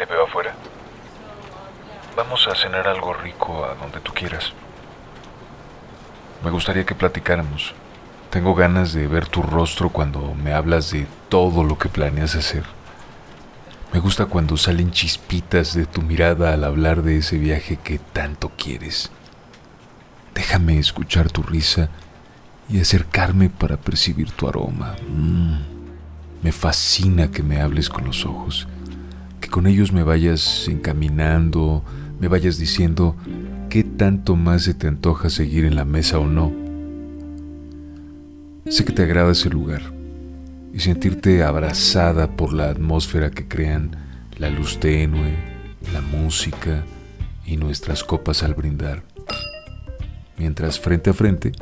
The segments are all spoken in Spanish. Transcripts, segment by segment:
Te veo afuera. Vamos a cenar algo rico a donde tú quieras. Me gustaría que platicáramos. Tengo ganas de ver tu rostro cuando me hablas de todo lo que planeas hacer. Me gusta cuando salen chispitas de tu mirada al hablar de ese viaje que tanto quieres. Déjame escuchar tu risa y acercarme para percibir tu aroma. Mm. Me fascina que me hables con los ojos, con ellos me vayas encaminando, me vayas diciendo qué tanto más se te antoja seguir en la mesa o no. Sé que te agrada ese lugar y sentirte abrazada por la atmósfera que crean la luz tenue, la música y nuestras copas al brindar. Mientras frente a frente,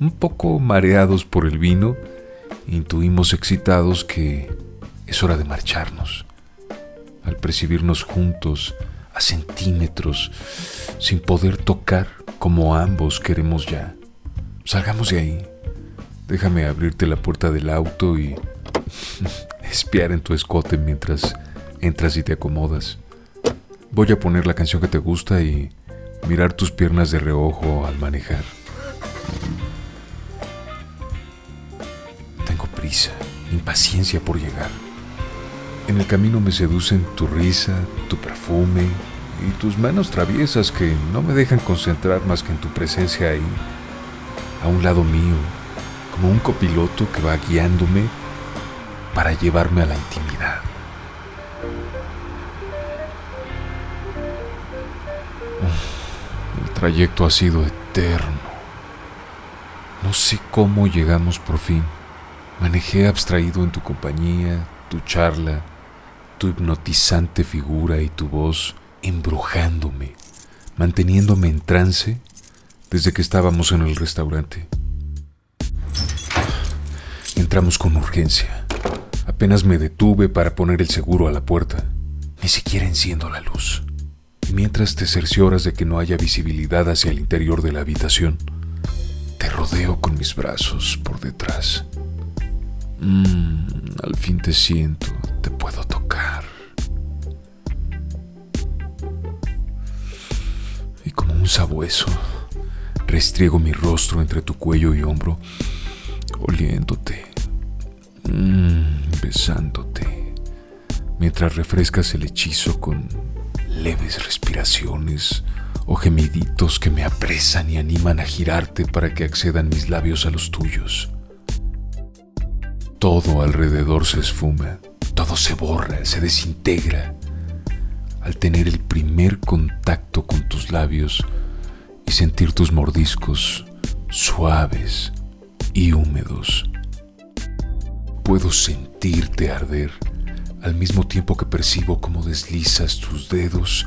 un poco mareados por el vino, intuimos excitados que es hora de marcharnos. Al percibirnos juntos, a centímetros, sin poder tocar como ambos queremos ya. Salgamos de ahí. Déjame abrirte la puerta del auto y espiar en tu escote mientras entras y te acomodas. Voy a poner la canción que te gusta y mirar tus piernas de reojo al manejar. Tengo prisa, impaciencia por llegar. En el camino me seducen tu risa, tu perfume y tus manos traviesas que no me dejan concentrar más que en tu presencia ahí, a un lado mío, como un copiloto que va guiándome para llevarme a la intimidad. El trayecto ha sido eterno. No sé cómo llegamos por fin. Manejé abstraído en tu compañía, tu charla, tu hipnotizante figura y tu voz embrujándome, manteniéndome en trance desde que estábamos en el restaurante. Entramos con urgencia. Apenas me detuve para poner el seguro a la puerta. Ni siquiera enciendo la luz. Y mientras te cercioras de que no haya visibilidad hacia el interior de la habitación, te rodeo con mis brazos por detrás. Mmm, al fin te siento, te puedo tocar. Como un sabueso, restriego mi rostro entre tu cuello y hombro oliéndote, mmm, besándote, mientras refrescas el hechizo con leves respiraciones o gemiditos que me apresan y animan a girarte para que accedan mis labios a los tuyos. Todo alrededor se esfuma, todo se borra, se desintegra al tener el primer contacto con tus labios y sentir tus mordiscos suaves, y húmedos. Puedo sentirte arder al mismo tiempo que percibo cómo deslizas tus dedos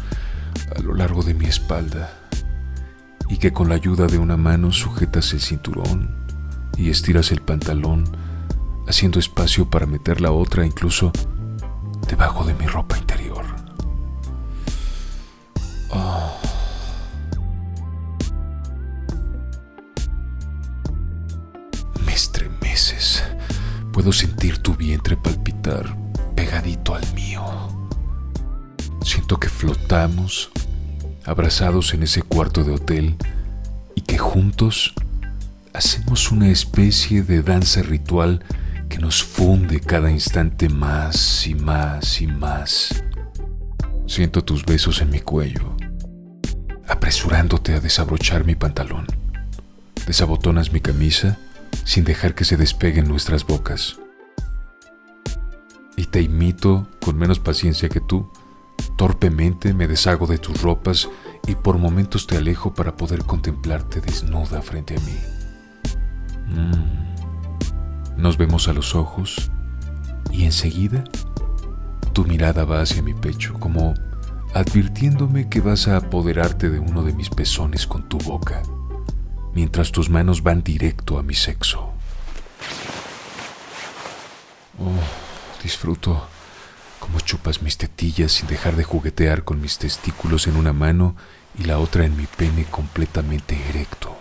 a lo largo de mi espalda y que con la ayuda de una mano sujetas el cinturón y estiras el pantalón haciendo espacio para meter la otra incluso debajo de mi ropa Puedo sentir tu vientre palpitar pegadito al mío. Siento que flotamos, abrazados en ese cuarto de hotel, y que juntos hacemos una especie de danza ritual que nos funde cada instante más y más y más. Siento tus besos en mi cuello, apresurándote a desabrochar mi pantalón. Desabotonas mi camisa sin dejar que se despeguen nuestras bocas. Y te imito con menos paciencia que tú. Torpemente me deshago de tus ropas y por momentos te alejo para poder contemplarte desnuda frente a mí. Mm. Nos vemos a los ojos y enseguida tu mirada va hacia mi pecho, como advirtiéndome que vas a apoderarte de uno de mis pezones con tu boca mientras tus manos van directo a mi sexo. Oh, disfruto como chupas mis tetillas sin dejar de juguetear con mis testículos en una mano y la otra en mi pene completamente erecto.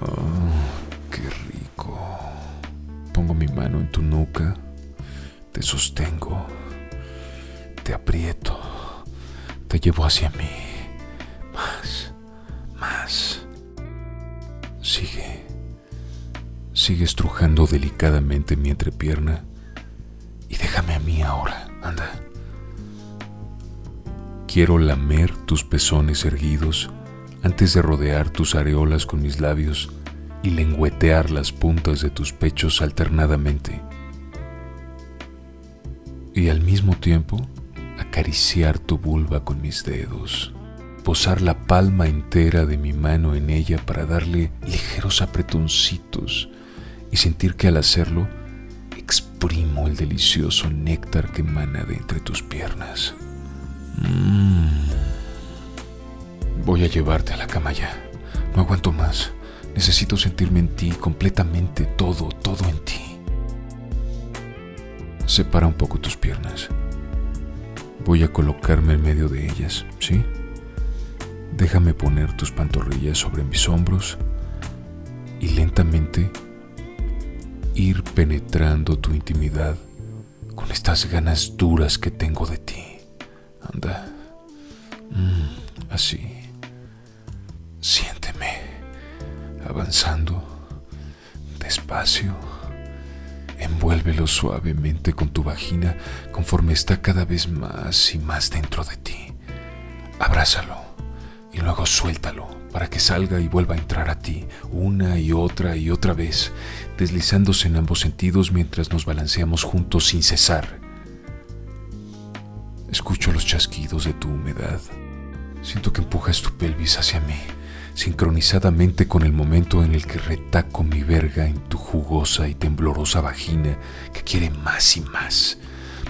Oh, qué rico. Pongo mi mano en tu nuca, te sostengo, Te aprieto, te llevo hacia mí. Sigue, sigue estrujando delicadamente mi entrepierna y déjame a mí ahora, anda. Quiero lamer tus pezones erguidos antes de rodear tus areolas con mis labios y lengüetear las puntas de tus pechos alternadamente. Y al mismo tiempo acariciar tu vulva con mis dedos, posar la palma entera de mi mano en ella para darle ligeros apretoncitos y sentir que al hacerlo exprimo el delicioso néctar que emana de entre tus piernas. Mm. Voy a llevarte a la cama ya. No aguanto más. Necesito sentirme en ti completamente, todo, todo en ti. Separa un poco tus piernas. Voy a colocarme en medio de ellas, ¿sí? Déjame poner tus pantorrillas sobre mis hombros y lentamente ir penetrando tu intimidad con estas ganas duras que tengo de ti. Anda. Mm, así. Siénteme. Avanzando. Despacio. Envuélvelo suavemente con tu vagina conforme está cada vez más y más dentro de ti. Abrázalo y luego suéltalo para que salga y vuelva a entrar a ti una y otra y otra vez, deslizándose en ambos sentidos mientras nos balanceamos juntos sin cesar. Escucho los chasquidos de tu humedad. Siento que empujas tu pelvis hacia mí, sincronizadamente con el momento en el que retaco mi verga en tu jugosa y temblorosa vagina que quiere más y más,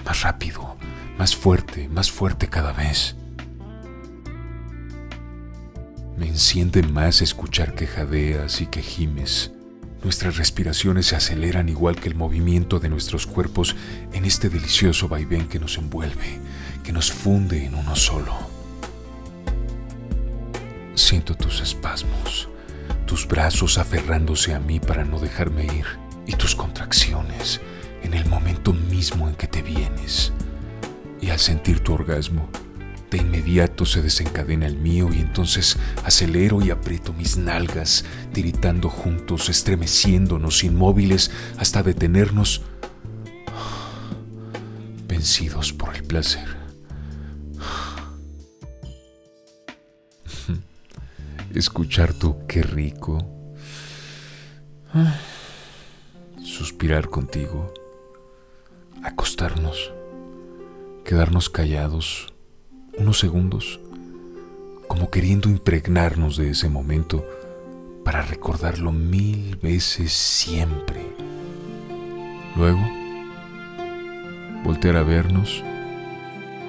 más rápido, más fuerte, más fuerte cada vez. Me enciende más escuchar que jadeas y que gimes. Nuestras respiraciones se aceleran igual que el movimiento de nuestros cuerpos en este delicioso vaivén que nos envuelve, que nos funde en uno solo. Siento tus espasmos, tus brazos aferrándose a mí para no dejarme ir y tus contracciones en el momento mismo en que te vienes. Y al sentir tu orgasmo, de inmediato se desencadena el mío y entonces acelero y aprieto mis nalgas, tiritando juntos, estremeciéndonos inmóviles hasta detenernos, vencidos por el placer. escuchar tu qué rico, suspirar contigo, acostarnos, quedarnos callados unos segundos, como queriendo impregnarnos de ese momento para recordarlo mil veces siempre. Luego, voltear a vernos,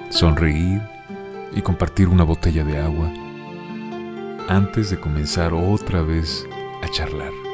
sonreír y compartir una botella de agua antes de comenzar otra vez a charlar.